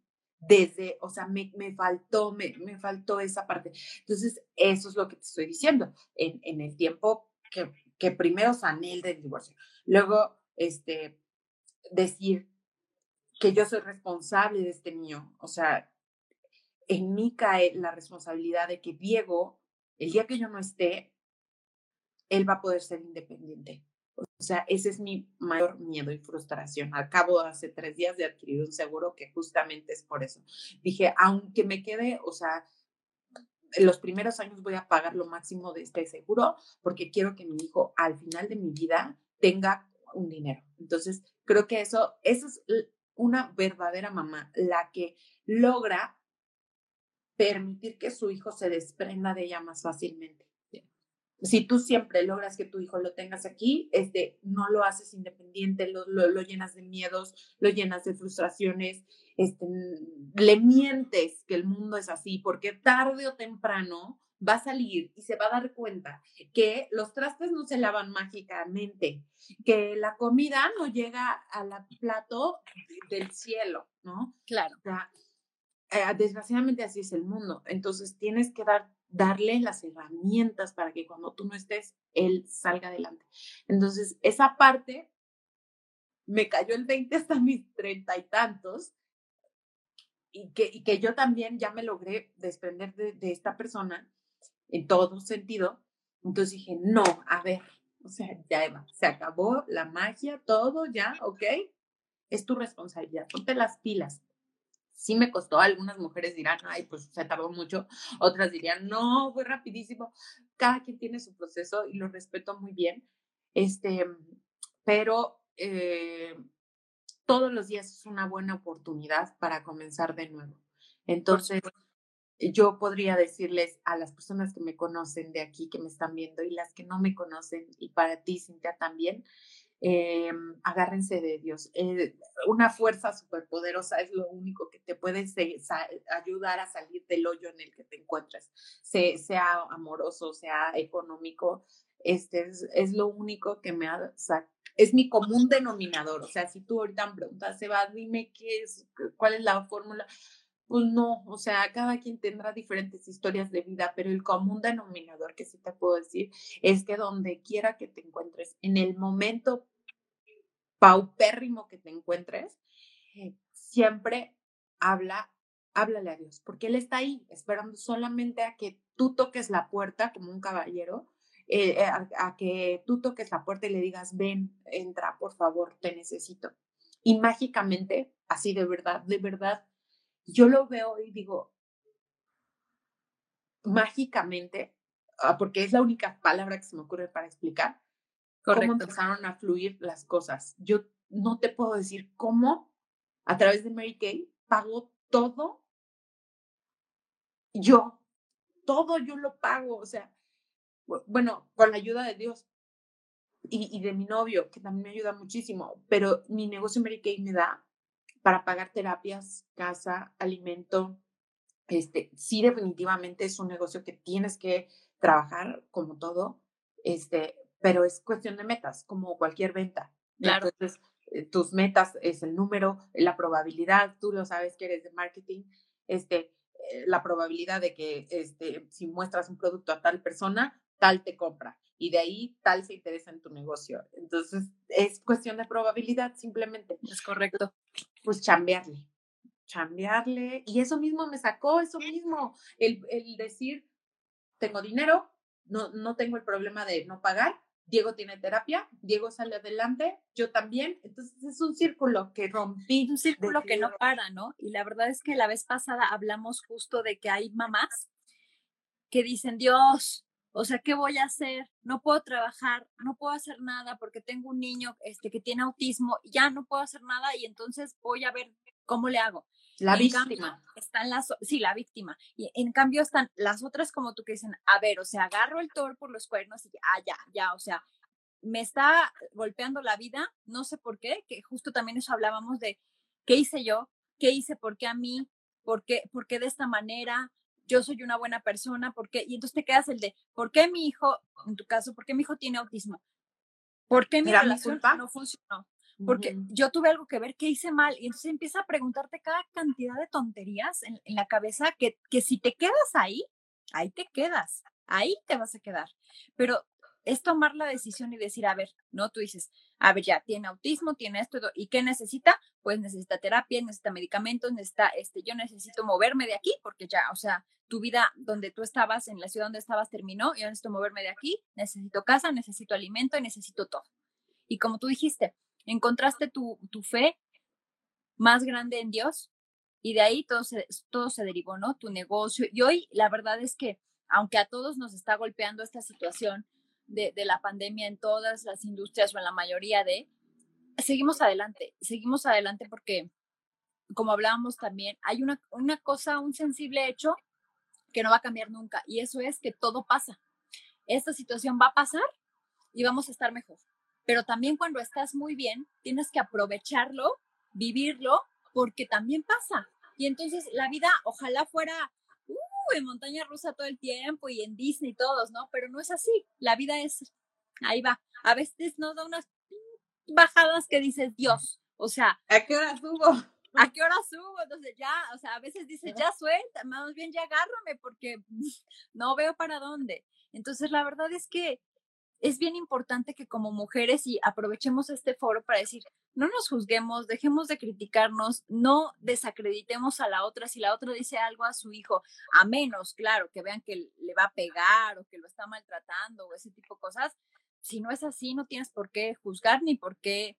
desde, o sea, me, me faltó, me, me, faltó esa parte. Entonces, eso es lo que te estoy diciendo, en, en el tiempo que, que primero sané el del divorcio, luego, este, decir que yo soy responsable de este niño, o sea, en mí cae la responsabilidad de que Diego, el día que yo no esté, él va a poder ser independiente. O sea, ese es mi mayor miedo y frustración. Acabo hace tres días de adquirir un seguro que justamente es por eso. Dije, aunque me quede, o sea, en los primeros años voy a pagar lo máximo de este seguro porque quiero que mi hijo al final de mi vida tenga un dinero. Entonces, creo que eso, eso es una verdadera mamá, la que logra permitir que su hijo se desprenda de ella más fácilmente si tú siempre logras que tu hijo lo tengas aquí, este, no lo haces independiente, lo, lo, llenas de miedos, lo llenas de frustraciones, este, le mientes que el mundo es así, porque tarde o temprano va a salir y se va a dar cuenta que los trastes no se lavan mágicamente, que la comida no llega al plato del cielo, ¿no? Claro. Eh, desgraciadamente así es el mundo. Entonces tienes que dar, darle las herramientas para que cuando tú no estés, él salga adelante. Entonces, esa parte me cayó el 20 hasta mis treinta y tantos. Y que, y que yo también ya me logré desprender de, de esta persona en todo sentido. Entonces dije, no, a ver, o sea, ya Eva, se acabó la magia, todo ya, ¿ok? Es tu responsabilidad, ponte las pilas. Sí me costó, algunas mujeres dirán, ay, pues se tardó mucho, otras dirían, no, fue rapidísimo. Cada quien tiene su proceso y lo respeto muy bien. Este, pero eh, todos los días es una buena oportunidad para comenzar de nuevo. Entonces, yo podría decirles a las personas que me conocen de aquí, que me están viendo y las que no me conocen, y para ti, Cintia, también, eh, agárrense de Dios. Eh, una fuerza superpoderosa es lo único que te puede ayudar a salir del hoyo en el que te encuentres, sea amoroso, sea económico. Este es, lo único que me ha es mi común denominador. O sea, si tú ahorita me preguntas, Seba, dime qué es, cuál es la fórmula pues no, o sea, cada quien tendrá diferentes historias de vida, pero el común denominador que sí te puedo decir es que donde quiera que te encuentres, en el momento paupérrimo que te encuentres, eh, siempre habla, háblale a Dios, porque Él está ahí esperando solamente a que tú toques la puerta como un caballero, eh, eh, a, que tú toques la puerta y le digas, ven, entra, por favor, te necesito. Y mágicamente, así de verdad, de verdad, yo lo veo y digo, mágicamente, ah, porque es la única palabra que se me ocurre para explicar cómo empezaron a fluir las cosas. Yo no te puedo decir cómo a través de Mary Kay pago todo yo, todo yo lo pago, o sea, bueno, con la ayuda de Dios y, y de mi novio, que también me ayuda muchísimo, pero mi negocio Mary Kay me da para pagar terapias, casa, alimento. Este, sí, definitivamente es un negocio que tienes que trabajar como todo, este, pero es cuestión de metas, como cualquier venta. Claro. Entonces, eh, tus metas es el número, la probabilidad, tú lo sabes que eres de marketing, este, eh, la probabilidad de que este, si muestras un producto a tal persona, tal te compra y de ahí tal se interesa en tu negocio. Entonces, es cuestión de probabilidad simplemente. Es correcto. Pues chambearle, chambearle. Y eso mismo me sacó, eso mismo, el, el decir, tengo dinero, no, no tengo el problema de no pagar, Diego tiene terapia, Diego sale adelante, yo también. Entonces es un círculo que rompí. Un círculo que no para, ¿no? Y la verdad es que la vez pasada hablamos justo de que hay mamás que dicen, Dios, o sea, ¿qué voy a hacer? No puedo trabajar, no puedo hacer nada porque tengo un niño este, que tiene autismo, ya no puedo hacer nada y entonces voy a ver cómo le hago. La víctima. están las, sí, la víctima. Y en cambio están las otras como tú que dicen, a ver, o sea, agarro el toro por los cuernos y ah, ya, ya, o sea, me está golpeando la vida, no sé por qué, que justo también eso hablábamos de qué hice yo, qué hice, por qué a mí, por qué, por qué de esta manera, yo soy una buena persona, ¿por qué? Y entonces te quedas el de, ¿por qué mi hijo, en tu caso, por qué mi hijo tiene autismo? ¿Por qué mi relación no funcionó? Porque yo tuve algo que ver, ¿qué hice mal? Y entonces empieza a preguntarte cada cantidad de tonterías en, en la cabeza que, que si te quedas ahí, ahí te quedas, ahí te vas a quedar. Pero es tomar la decisión y decir, a ver, no, tú dices, a ver, ya tiene autismo, tiene esto, ¿y qué necesita? Pues necesita terapia, necesita medicamentos, necesita, este, yo necesito moverme de aquí, porque ya, o sea, tu vida donde tú estabas, en la ciudad donde estabas terminó, yo necesito moverme de aquí, necesito casa, necesito alimento y necesito todo. Y como tú dijiste, encontraste tu, tu fe más grande en Dios y de ahí todo se, todo se derivó, ¿no? Tu negocio. Y hoy la verdad es que, aunque a todos nos está golpeando esta situación, de, la pandemia en todas las industrias o en la mayoría de, seguimos adelante, seguimos adelante porque, como hablábamos también, hay una, una cosa, un sensible hecho que no va a cambiar nunca y eso es que todo pasa. Esta situación va a pasar y vamos a estar mejor. Pero también cuando estás muy bien, tienes que aprovecharlo, vivirlo, porque también pasa. Y entonces la vida ojalá fuera en montaña rusa todo el tiempo y en Disney todos, ¿no? Pero no es así. La vida es, ahí va. A veces nos da unas bajadas que dices, Dios, o sea. ¿A qué hora subo? ¿A qué hora subo? Entonces ya, o sea, a veces dices, ya suelta, más bien ya agárrame porque no veo para dónde. Entonces, la verdad es que es bien importante que como mujeres y aprovechemos este foro para decir, no nos juzguemos, dejemos de criticarnos, no desacreditemos a la otra si la otra dice algo a su hijo, a menos, claro, que vean que le va a pegar o que lo está maltratando o ese tipo de cosas. Si no es así, no tienes por qué juzgar ni por qué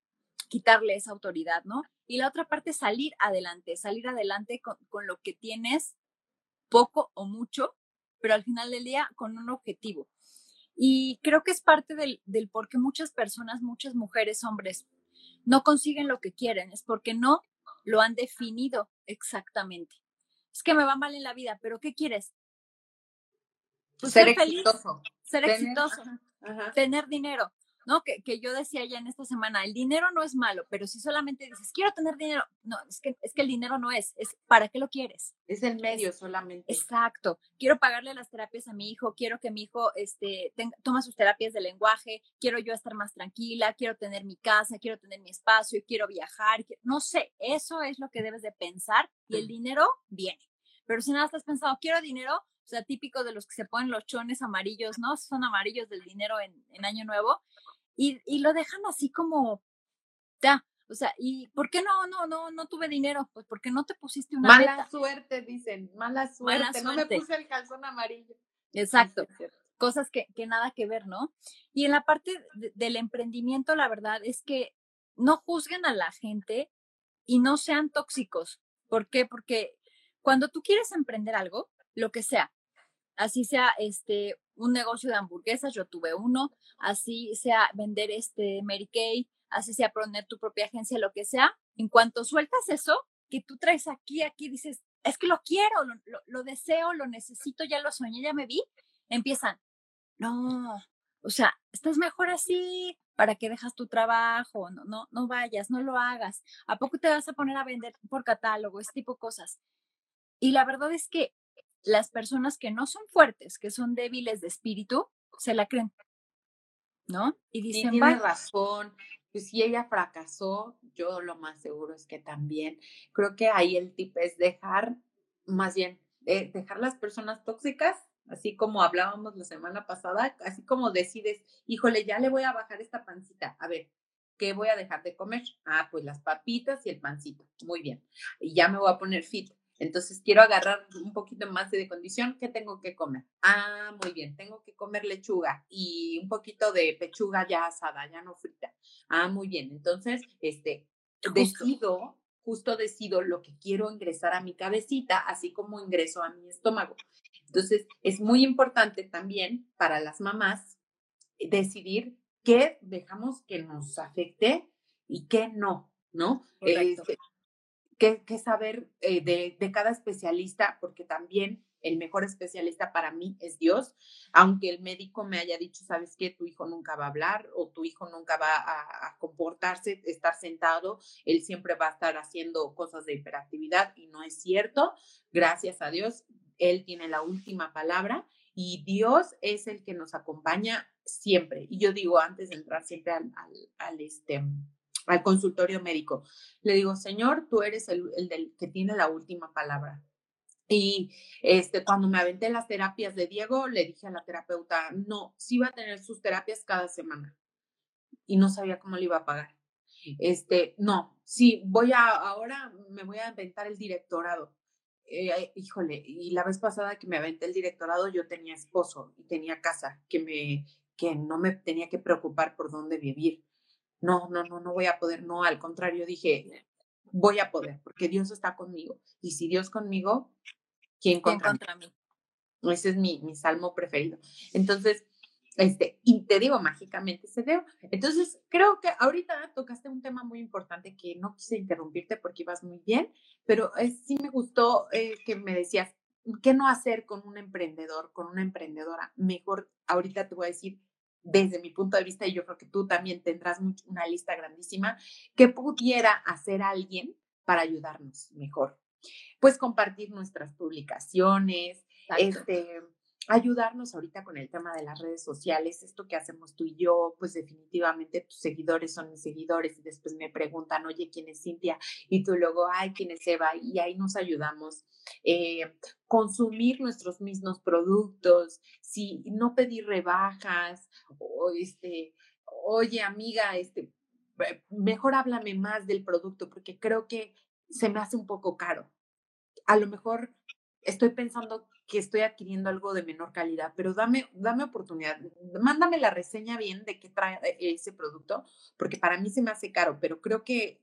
quitarle esa autoridad, ¿no? Y la otra parte, salir adelante, salir adelante con, con lo que tienes, poco o mucho, pero al final del día con un objetivo. Y creo que es parte del, del por qué muchas personas, muchas mujeres, hombres, no consiguen lo que quieren, es porque no lo han definido exactamente. Es que me va mal en la vida, pero ¿qué quieres? Pues ser, exitoso. Ser exitoso. Tener dinero. ¿No? Que, que, yo decía ya en esta semana, el dinero no es malo, pero si solamente dices, quiero tener dinero, no, es que, es que el dinero no es, es ¿para qué lo quieres? Es el medio solamente. Exacto. Quiero pagarle las terapias a mi hijo, quiero que mi hijo este, tenga, toma sus terapias de lenguaje, quiero yo estar más tranquila, quiero tener mi casa, quiero tener mi espacio, quiero viajar, no sé, eso es lo que debes de pensar y el dinero viene. Pero si nada estás pensando, quiero dinero, o sea, típico de los que se ponen los chones amarillos, ¿no? Son amarillos del dinero en, en Año Nuevo y, y lo dejan así como, ya, o sea, ¿y por qué no, no, no, no tuve dinero? Pues porque no te pusiste una Mala suerte, dicen, mala suerte, no me puse el calzón amarillo. Exacto. Cosas que, que, nada que ver, ¿no? Y en la parte del emprendimiento, la verdad es que no juzguen a la gente y no sean tóxicos. ¿Por qué? Porque cuando tú quieres emprender algo, lo que sea, así sea este un negocio de hamburguesas, yo tuve uno, así sea vender este Mary Kay, así sea poner tu propia agencia, lo que sea, en cuanto sueltas eso, que tú traes aquí, aquí dices, es que lo quiero, lo, deseo, lo necesito, ya lo soñé, ya me vi, empiezan, no, o sea, estás mejor así, para que dejas tu trabajo, no, no, no vayas, no lo hagas, ¿a poco te vas a poner a vender por catálogo, ese tipo de cosas? Y la verdad es que las personas que no son fuertes, que son débiles de espíritu, se la creen. ¿No? Y dicen, tiene razón. Pues si ella fracasó, yo lo más seguro es que también. Creo que ahí el tip es dejar, más bien, eh, dejar las personas tóxicas, así como hablábamos la semana pasada, así como decides, híjole, ya le voy a bajar esta pancita. A ver, ¿qué voy a dejar de comer? Ah, pues las papitas y el pancito. Muy bien. Y ya me voy a poner fit. Entonces quiero agarrar un poquito más de condición. ¿Qué tengo que comer? Ah, muy bien, tengo que comer lechuga y un poquito de pechuga ya asada, ya no frita. Ah, muy bien. Entonces, este, decido, justo decido lo que quiero ingresar a mi cabecita, así como ingreso a mi estómago. Entonces, es muy importante también para las mamás decidir qué dejamos que nos afecte y qué no, ¿no? Que, saber eh, de, de, cada especialista, porque también el mejor especialista para mí es Dios, aunque el médico me haya dicho, sabes qué, tu hijo nunca va a hablar o tu hijo nunca va a, comportarse, estar sentado, él siempre va a estar haciendo cosas de hiperactividad y no es cierto, gracias a Dios, él tiene la última palabra y Dios es el que nos acompaña siempre. Y yo digo, antes de entrar siempre al, al, al este, al consultorio médico. Le digo, Señor, tú eres el, del que tiene la última palabra. Y este, cuando me aventé las terapias de Diego, le dije a la terapeuta, no, sí va a tener sus terapias cada semana. Y no sabía cómo le iba a pagar. Este, no, sí, voy a, ahora me voy a inventar el directorado. Eh, híjole, y la vez pasada que me aventé el directorado, yo tenía esposo y tenía casa, que me, que no me tenía que preocupar por dónde vivir no, no, no, no voy a poder, no, al contrario, dije, voy a poder, porque Dios está conmigo. Y si Dios conmigo, ¿quién contra, mí? Ese es mi, mi salmo preferido. Entonces, este, y te digo, mágicamente se dio. Entonces, creo que ahorita tocaste un tema muy importante que no quise interrumpirte porque ibas muy bien, pero eh, sí me gustó eh, que me decías, ¿qué no hacer con un emprendedor, con una emprendedora? Mejor, ahorita te voy a decir, desde mi punto de vista, y yo creo que tú también tendrás una lista grandísima, que pudiera hacer alguien para ayudarnos mejor. Pues compartir nuestras publicaciones, Este, ayudarnos ahorita con el tema de las redes sociales, esto que hacemos tú y yo, pues definitivamente tus seguidores son mis seguidores y después me preguntan, oye, ¿quién es Cintia? Y tú luego, ay, ¿quién es Eva? Y ahí nos ayudamos. Eh, consumir nuestros mismos productos, si no pedir rebajas, o este, oye, amiga, este, mejor háblame más del producto porque creo que se me hace un poco caro. A lo mejor estoy pensando que estoy adquiriendo algo de menor calidad, pero dame, dame oportunidad, mándame la reseña bien de qué trae e, ese producto, porque para mí se me hace caro, pero creo que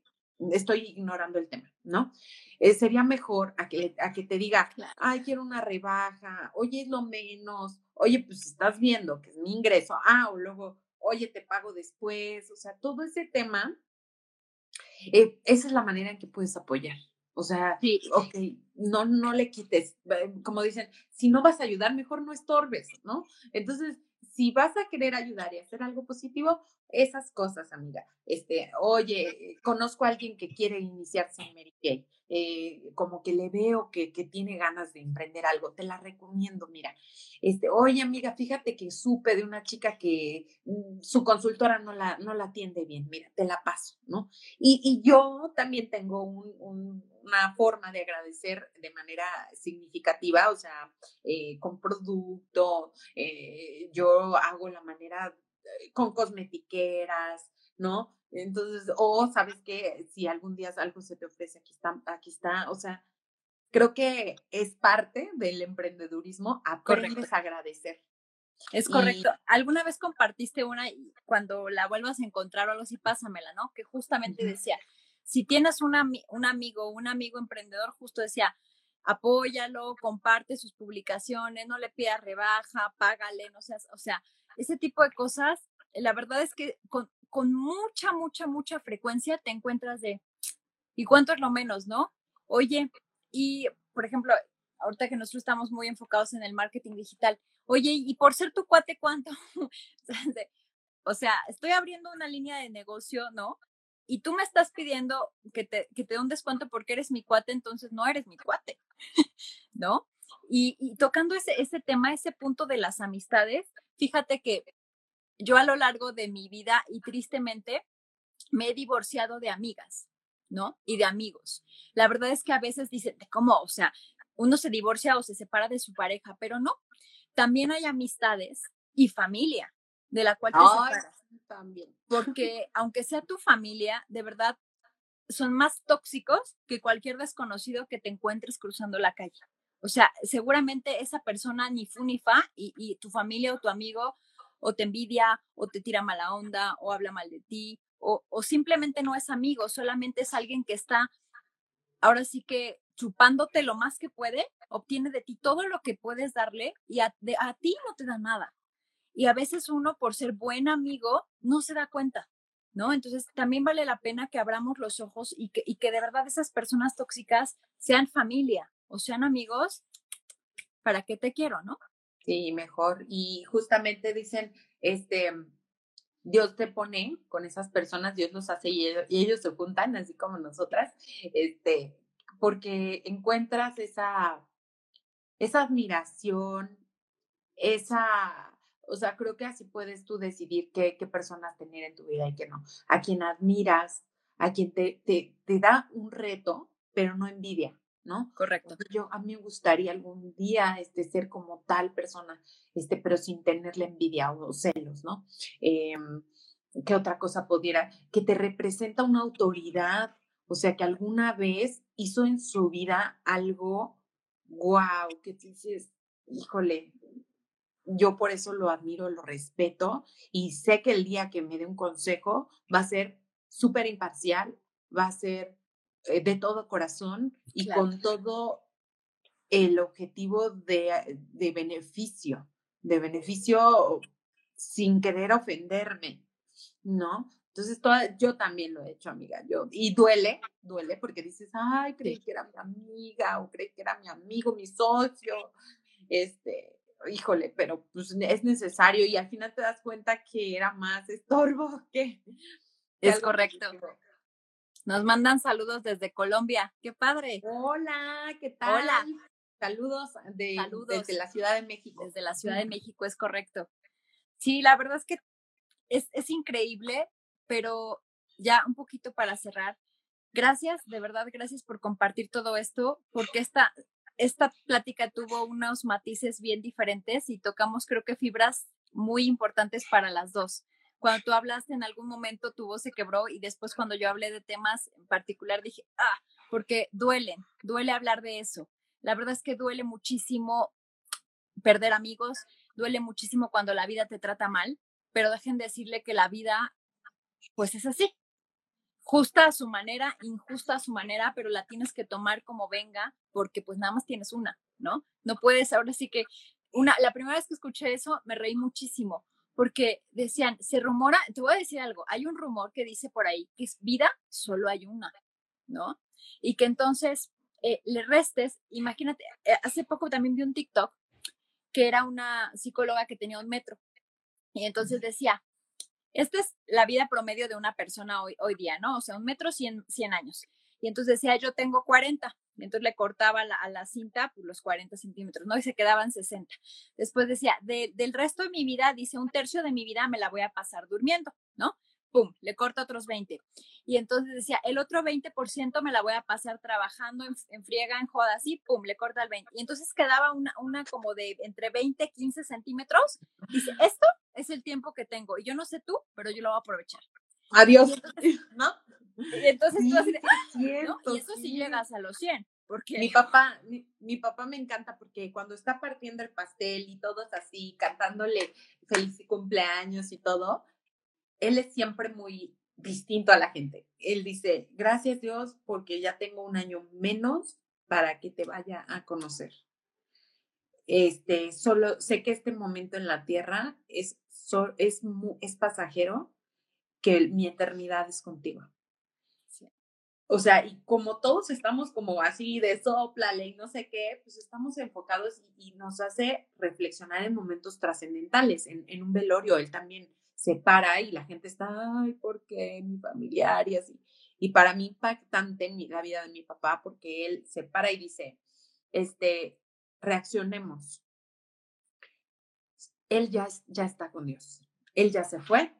estoy ignorando el tema, ¿no? Eh, sería mejor a que, a que te diga, ay, quiero una rebaja, oye, es lo menos, oye, pues estás viendo que es mi ingreso, ah, o luego, oye, te pago después, o sea, todo ese tema, eh, esa es la manera en que puedes apoyar. O sea, sí. ok, no, no le quites, como dicen, si no vas a ayudar, mejor no estorbes, ¿no? Entonces, si vas a querer ayudar y hacer algo positivo, esas cosas, amiga. Este, oye, conozco a alguien que quiere iniciarse en Mary Kay. Eh, como que le veo que, que, tiene ganas de emprender algo, te la recomiendo, mira. Este, oye, amiga, fíjate que supe de una chica que mm, su consultora no la, no la atiende bien, mira, te la paso, ¿no? Y, y yo también tengo un, una forma de agradecer de manera significativa, o sea, eh, con producto, eh, yo hago la manera con cosmetiqueras, ¿no? Entonces, o sabes que si algún día algo se te ofrece, aquí está, aquí está, o sea, creo que es parte del emprendedurismo, aprendes a agradecer. Es correcto. ¿Alguna vez compartiste una y cuando la vuelvas a encontrar o algo así, pásamela, ¿no? Que justamente decía, si tienes un amigo, un amigo emprendedor, justo decía, apóyalo, comparte sus publicaciones, no le pidas rebaja, págale, no seas, o sea, ese tipo de cosas, la verdad es que con, con mucha, mucha, mucha frecuencia te encuentras de, ¿y cuánto es lo menos, no? Oye, y por ejemplo, ahorita que nosotros estamos muy enfocados en el marketing digital, oye, y por ser tu cuate, ¿cuánto? o sea, estoy abriendo una línea de negocio, ¿no? Y tú me estás pidiendo que te, que te dé un descuento porque eres mi cuate, entonces no eres mi cuate, ¿no? Y, tocando ese, ese tema, ese punto de las amistades, fíjate que yo a lo largo de mi vida y tristemente me he divorciado de amigas, ¿no? Y de amigos. La verdad es que a veces dicen, ¿cómo? O sea, uno se divorcia o se separa de su pareja, pero no. También hay amistades y familia de la cual te separas. También. Porque aunque sea tu familia, de verdad son más tóxicos que cualquier desconocido que te encuentres cruzando la calle. O sea, seguramente esa persona ni fu ni fa y, y tu familia o tu amigo o te envidia, o te tira mala onda, o habla mal de ti, o, simplemente no es amigo, solamente es alguien que está, ahora sí que chupándote lo más que puede, obtiene de ti todo lo que puedes darle y a, a ti no te da nada. Y a veces uno, por ser buen amigo, no se da cuenta, ¿no? Entonces también vale la pena que abramos los ojos y que, y que de verdad esas personas tóxicas sean familia o sean amigos, ¿para qué te quiero, no? Sí, mejor. Y justamente dicen, este, Dios te pone con esas personas, Dios los hace y ellos, se juntan, así como nosotras, este, porque encuentras esa, esa admiración, esa, o sea, creo que así puedes tú decidir qué, personas tener en tu vida y qué no. A quien admiras, a quien te da un reto, pero no envidia. ¿No? Correcto. Yo a mí me gustaría algún día este, ser como tal persona, este, pero sin tenerle envidia o celos, ¿no? Em, ¿Qué otra cosa pudiera? Que te representa una autoridad, o sea, que alguna vez hizo en su vida algo, wow, que dices, híjole, yo por eso lo admiro, lo respeto y sé que el día que me dé un consejo va a ser súper imparcial, va a ser eh, de todo corazón y con todo el objetivo de, de, beneficio, de beneficio sin querer ofenderme, ¿no? Entonces, yo también lo he hecho, amiga. Yo, y duele, duele porque dices, ay, creí que era mi amiga o creí que era mi amigo, mi socio. Este, híjole, pero pues es necesario y al final te das cuenta que era más estorbo que... Es correcto. Nos mandan saludos desde Colombia. ¡Qué padre! Hola, ¿qué tal? Hola. Saludos, de, desde la Ciudad de México. Desde la Ciudad de México, es correcto. Sí, la verdad es que es, es increíble, pero ya un poquito para cerrar. Gracias, de verdad, gracias por compartir todo esto, porque esta, esta plática tuvo unos matices bien diferentes y tocamos creo que fibras muy importantes para las dos. Cuando tú hablaste en algún momento tu voz se quebró y después cuando yo hablé de temas en particular dije, ah, porque duelen, duele hablar de eso. La verdad es que duele muchísimo perder amigos, duele muchísimo cuando la vida te trata mal, pero dejen de decirle que la vida pues es así, justa a su manera, injusta a su manera, pero la tienes que tomar como venga, porque pues nada más tienes una, ¿no? No puedes, ahora sí que, una, la primera vez que escuché eso me reí muchísimo, porque decían, se rumora, te voy a decir algo, hay un rumor que dice por ahí que es vida, solo hay una, ¿no? Y que entonces eh, le restes, imagínate, eh, hace poco también vi un TikTok que era una psicóloga que tenía un metro, y entonces decía, esta es la vida promedio de una persona hoy, hoy día, ¿no? O sea, un metro cien, cien años. Y entonces decía, yo tengo 40. Entonces le cortaba a la cinta pues, los 40 centímetros, ¿no? Y se quedaban 60. Después decía, del resto de mi vida, dice, un tercio de mi vida me la voy a pasar durmiendo, ¿no? pum, le corta otros 20. Y entonces decía, el otro 20% me la voy a pasar trabajando en, friega, en joda, así, pum, le corta el 20. Y entonces quedaba una, una como de entre 20 y 15 centímetros. Dice, esto es el tiempo que tengo. Y yo no sé tú, pero yo lo voy a aprovechar. Adiós. ¿no? Y entonces tú así ¿no? Y eso sí llegas a los 100. Porque... Mi papá, mi, mi, papá me encanta porque cuando está partiendo el pastel y todos así, cantándole feliz cumpleaños y todo, él es siempre muy distinto a la gente. Él dice, gracias Dios porque ya tengo un año menos para que te vaya a conocer. Este, solo sé que este momento en la tierra es, es, es pasajero, que mi eternidad es contigo. O sea, y como todos estamos como así de sopla, y no sé qué, pues estamos enfocados y, nos hace reflexionar en momentos trascendentales. En, en, un velorio, él también se para y la gente está, ay, ¿por qué mi familiar? Y así. Y para mí impactante en la vida de mi papá porque él se para y dice, este, reaccionemos. Él ya, ya está con Dios. Él ya se fue.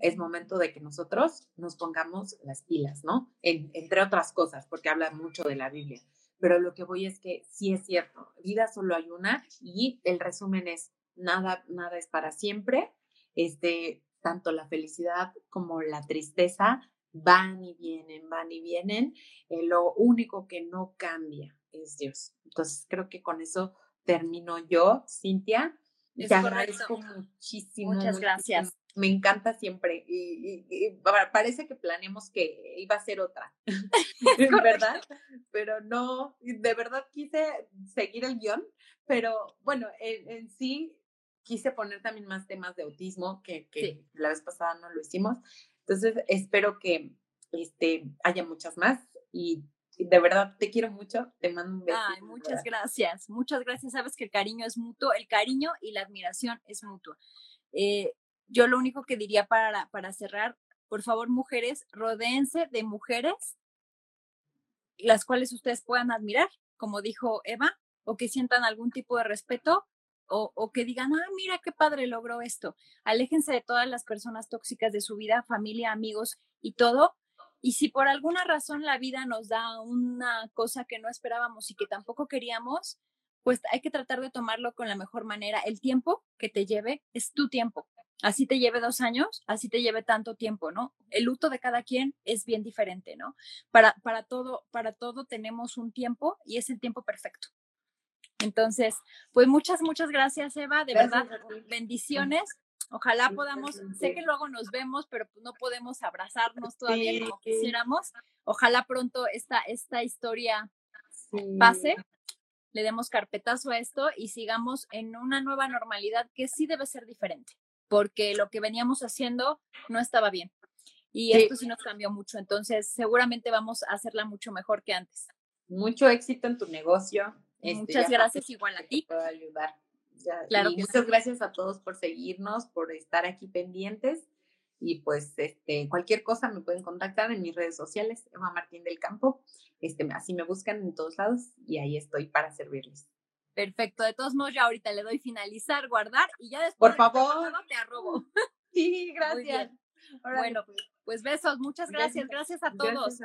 Es momento de que nosotros nos pongamos las pilas, ¿no? entre otras cosas, porque habla mucho de la Biblia. Pero lo que voy es que sí es cierto, vida solo hay una y el resumen es, nada, nada es para siempre. Este, tanto la felicidad como la tristeza van y vienen, van y vienen. Eh, lo único que no cambia es Dios. Entonces creo que con eso termino yo, Cintia. Te agradezco muchísimo. Muchas gracias. Me encanta siempre y, parece que planeamos que iba a ser otra, ¿verdad? Pero no, de verdad quise seguir el guion, pero bueno, en sí quise poner también más temas de autismo que, que la vez pasada no lo hicimos. Entonces, espero que este, haya muchas más y de verdad te quiero mucho, te mando un beso. Ay, muchas gracias, muchas gracias. Sabes que el cariño es mutuo, el cariño y la admiración es mutuo. Eh, yo lo único que diría para, para cerrar, por favor, mujeres, rodéense de mujeres las cuales ustedes puedan admirar, como dijo Eva, o que sientan algún tipo de respeto o, que digan, ah, mira qué padre logró esto. Aléjense de todas las personas tóxicas de su vida, familia, amigos y todo. Y si por alguna razón la vida nos da una cosa que no esperábamos y que tampoco queríamos, pues hay que tratar de tomarlo con la mejor manera. El tiempo que te lleve es tu tiempo. Así te lleve dos años, así te lleve tanto tiempo, ¿no? El luto de cada quien es bien diferente, ¿no? Para, para, todo, para todo tenemos un tiempo y es el tiempo perfecto. Entonces, pues muchas, muchas gracias, Eva. De verdad, bendiciones. Ojalá podamos, sé que luego nos vemos, pero no podemos abrazarnos todavía como quisiéramos. Ojalá pronto esta, esta historia pase, le demos carpetazo a esto y sigamos en una nueva normalidad que sí debe ser diferente, porque lo que veníamos haciendo no estaba bien. Y esto sí nos cambió mucho, entonces seguramente vamos a hacerla mucho mejor que antes. Mucho éxito en tu negocio, este, muchas gracias igual a ti. Puedo ayudar. claro y muchas gracias a todos por seguirnos, por estar aquí pendientes. Y pues este, cualquier cosa me pueden contactar en mis redes sociales, Eva Martín del Campo. Este, así me buscan en todos lados y ahí estoy para servirles. Perfecto. De todos modos, ya ahorita le doy finalizar, guardar y ya después. Por favor. Te arrobo. Sí, gracias. bueno, pues, pues besos. Muchas gracias. Gracias, a todos.